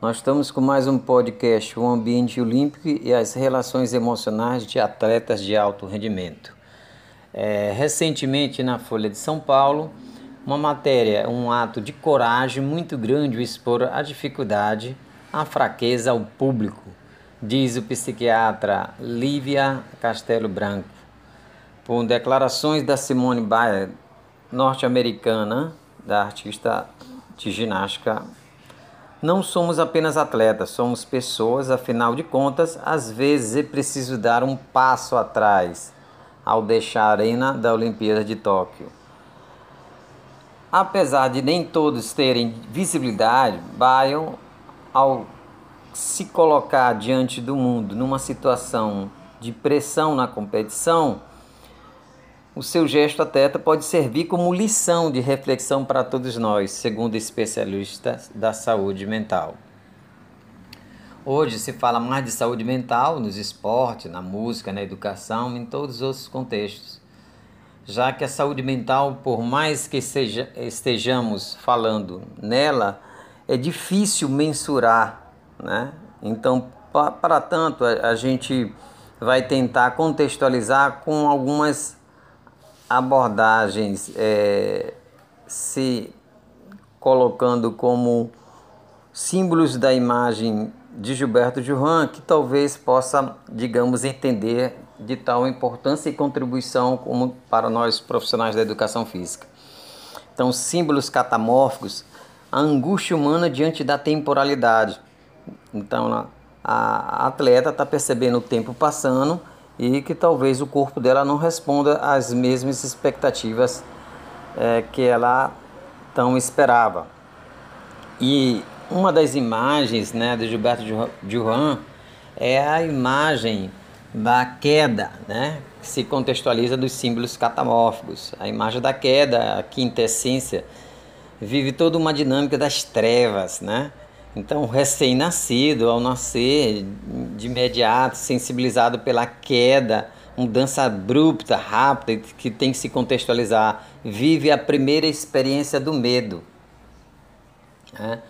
Nós estamos com mais um podcast, o ambiente olímpico e as relações emocionais de atletas de alto rendimento. É, recentemente na Folha de São Paulo, uma matéria, um ato de coragem muito grande expor a dificuldade, a fraqueza ao público, diz o psiquiatra Lívia Castelo Branco. Com declarações da Simone Biles, norte-americana, da artista de ginástica não somos apenas atletas, somos pessoas, afinal de contas, às vezes é preciso dar um passo atrás ao deixar a arena da Olimpíada de Tóquio. Apesar de nem todos terem visibilidade, Bayon, ao se colocar diante do mundo numa situação de pressão na competição, o seu gesto atleta pode servir como lição de reflexão para todos nós, segundo especialistas da saúde mental. Hoje se fala mais de saúde mental nos esportes, na música, na educação, em todos os outros contextos. Já que a saúde mental, por mais que seja, estejamos falando nela, é difícil mensurar, né? Então, para tanto, a, a gente vai tentar contextualizar com algumas abordagens é, se colocando como símbolos da imagem de Gilberto Duran que talvez possa, digamos, entender de tal importância e contribuição como para nós profissionais da educação física. Então, símbolos catamórficos, a angústia humana diante da temporalidade. Então, a atleta está percebendo o tempo passando e que talvez o corpo dela não responda às mesmas expectativas é, que ela tão esperava. E uma das imagens né, de Gilberto Duran é a imagem da queda, né, que se contextualiza dos símbolos catamórficos. A imagem da queda, a quintessência, vive toda uma dinâmica das trevas, né? Então, recém-nascido, ao nascer, de imediato, sensibilizado pela queda, mudança abrupta, rápida, que tem que se contextualizar, vive a primeira experiência do medo. Né?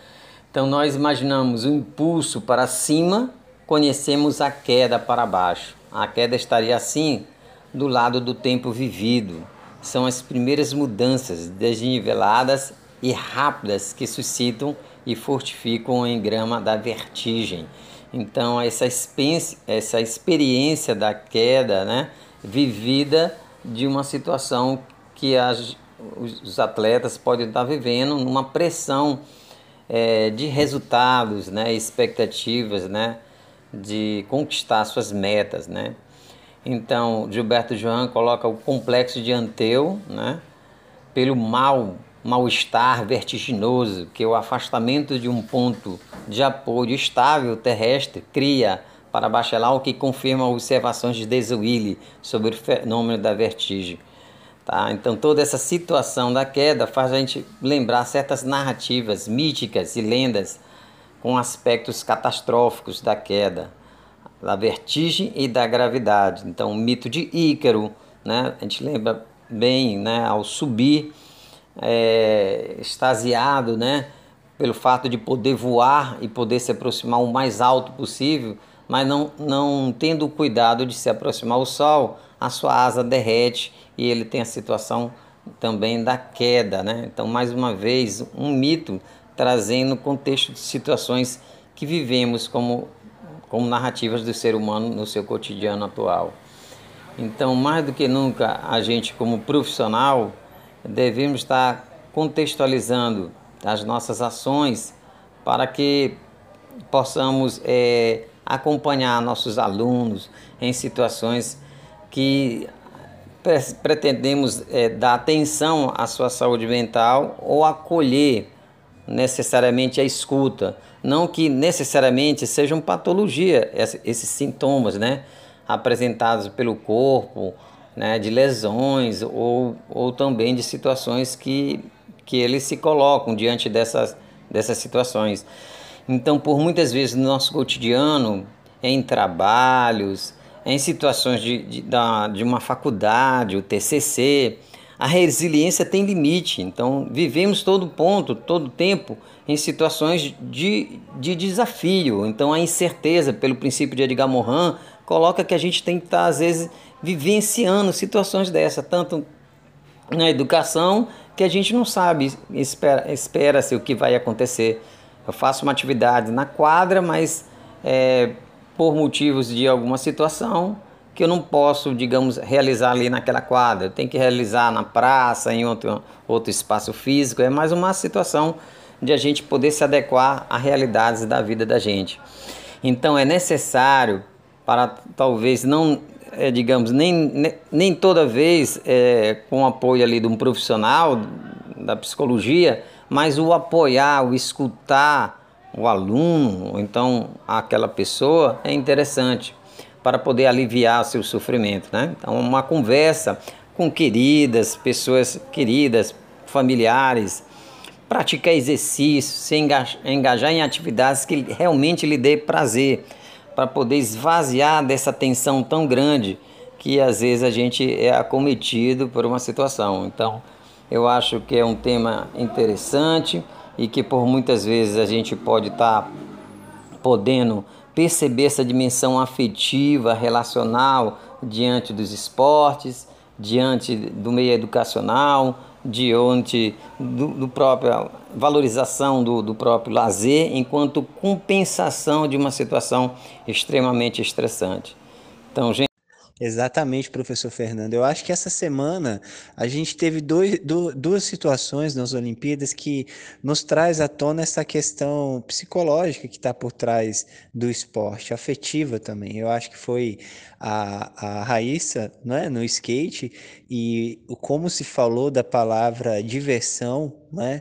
Então, nós imaginamos o impulso para cima, conhecemos a queda para baixo. A queda estaria assim, do lado do tempo vivido. São as primeiras mudanças desniveladas e rápidas que suscitam e fortificam o engrama da vertigem. Então, essa, essa experiência da queda, né, vivida de uma situação que as, os atletas podem estar vivendo numa pressão é, de resultados, né, expectativas, né, de conquistar suas metas, né. Então, Gilberto João coloca o complexo de Anteu, né, pelo mal mal-estar vertiginoso que o afastamento de um ponto de apoio estável terrestre cria para Bachelard, o que confirma observações de Desuilly sobre o fenômeno da vertigem. Tá? Então, toda essa situação da queda faz a gente lembrar certas narrativas míticas e lendas com aspectos catastróficos da queda, da vertigem e da gravidade. Então, o mito de Ícaro, né? a gente lembra bem, né? ao subir é, extasiado, né? Pelo fato de poder voar e poder se aproximar o mais alto possível, mas não, não tendo o cuidado de se aproximar ao sol, a sua asa derrete e ele tem a situação também da queda, né? Então, mais uma vez, um mito trazendo contexto de situações que vivemos como, como narrativas do ser humano no seu cotidiano atual. Então, mais do que nunca, a gente, como profissional, devemos estar contextualizando as nossas ações para que possamos é, acompanhar nossos alunos em situações que pretendemos é, dar atenção à sua saúde mental ou acolher necessariamente a escuta, não que necessariamente sejam patologia esses sintomas, né, apresentados pelo corpo né, de lesões ou, ou também de situações que, que eles se colocam diante dessas, dessas situações. Então, por muitas vezes no nosso cotidiano, em trabalhos, em situações de, de, da, de uma faculdade, o TCC, a resiliência tem limite. Então, vivemos todo ponto, todo tempo em situações de, de desafio. Então, a incerteza, pelo princípio de Edgar Morin, coloca que a gente tem que estar, às vezes, vivenciando situações dessa, tanto na educação que a gente não sabe, espera-se espera o que vai acontecer. Eu faço uma atividade na quadra, mas é, por motivos de alguma situação que eu não posso, digamos, realizar ali naquela quadra. Eu tenho que realizar na praça, em outro, outro espaço físico. É mais uma situação de a gente poder se adequar às realidades da vida da gente. Então é necessário para talvez não, é, digamos, nem, nem toda vez é, com o apoio ali de um profissional da psicologia, mas o apoiar, o escutar o aluno, ou então aquela pessoa, é interessante para poder aliviar seu sofrimento. Né? Então, uma conversa com queridas, pessoas queridas, familiares, praticar exercício, se engajar em atividades que realmente lhe dê prazer, para poder esvaziar dessa tensão tão grande que às vezes a gente é acometido por uma situação. Então, eu acho que é um tema interessante e que por muitas vezes a gente pode estar tá podendo perceber essa dimensão afetiva, relacional diante dos esportes, diante do meio educacional, diante do, do próprio valorização do, do próprio lazer, enquanto compensação de uma situação extremamente estressante. Então, gente Exatamente, professor Fernando. Eu acho que essa semana a gente teve dois, duas situações nas Olimpíadas que nos traz à tona essa questão psicológica que está por trás do esporte, afetiva também. Eu acho que foi a, a Raíssa né, no skate e como se falou da palavra diversão, né?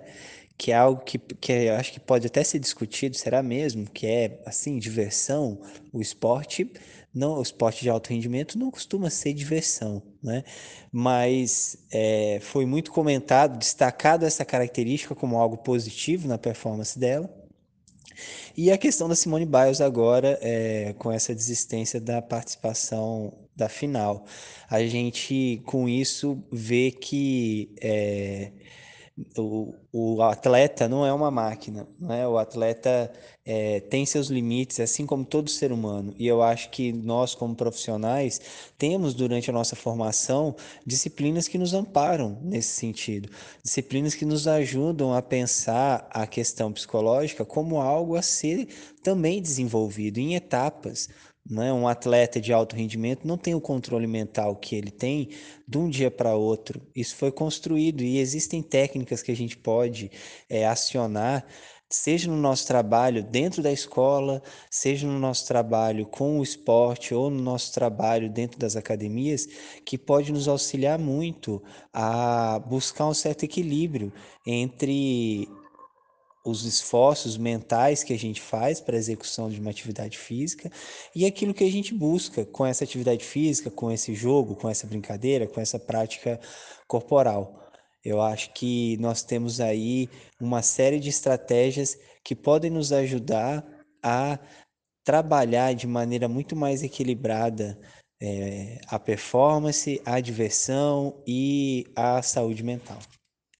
Que é algo que, que eu acho que pode até ser discutido, será mesmo? Que é, assim, diversão, o esporte não, o esporte de alto rendimento não costuma ser diversão, né? Mas é, foi muito comentado, destacado essa característica como algo positivo na performance dela. E a questão da Simone Biles agora, é, com essa desistência da participação da final. A gente, com isso, vê que é, o, o atleta não é uma máquina, né? O atleta é, tem seus limites, assim como todo ser humano. E eu acho que nós, como profissionais, temos durante a nossa formação disciplinas que nos amparam nesse sentido, disciplinas que nos ajudam a pensar a questão psicológica como algo a ser também desenvolvido em etapas. Né? Um atleta de alto rendimento não tem o controle mental que ele tem de um dia para outro. Isso foi construído e existem técnicas que a gente pode é, acionar, seja no nosso trabalho dentro da escola, seja no nosso trabalho com o esporte ou no nosso trabalho dentro das academias, que pode nos auxiliar muito a buscar um certo equilíbrio entre os esforços mentais que a gente faz para a execução de uma atividade física e aquilo que a gente busca com essa atividade física, com esse jogo, com essa brincadeira, com essa prática corporal. Eu acho que nós temos aí uma série de estratégias que podem nos ajudar a trabalhar de maneira muito mais equilibrada é, a performance, a diversão e a saúde mental.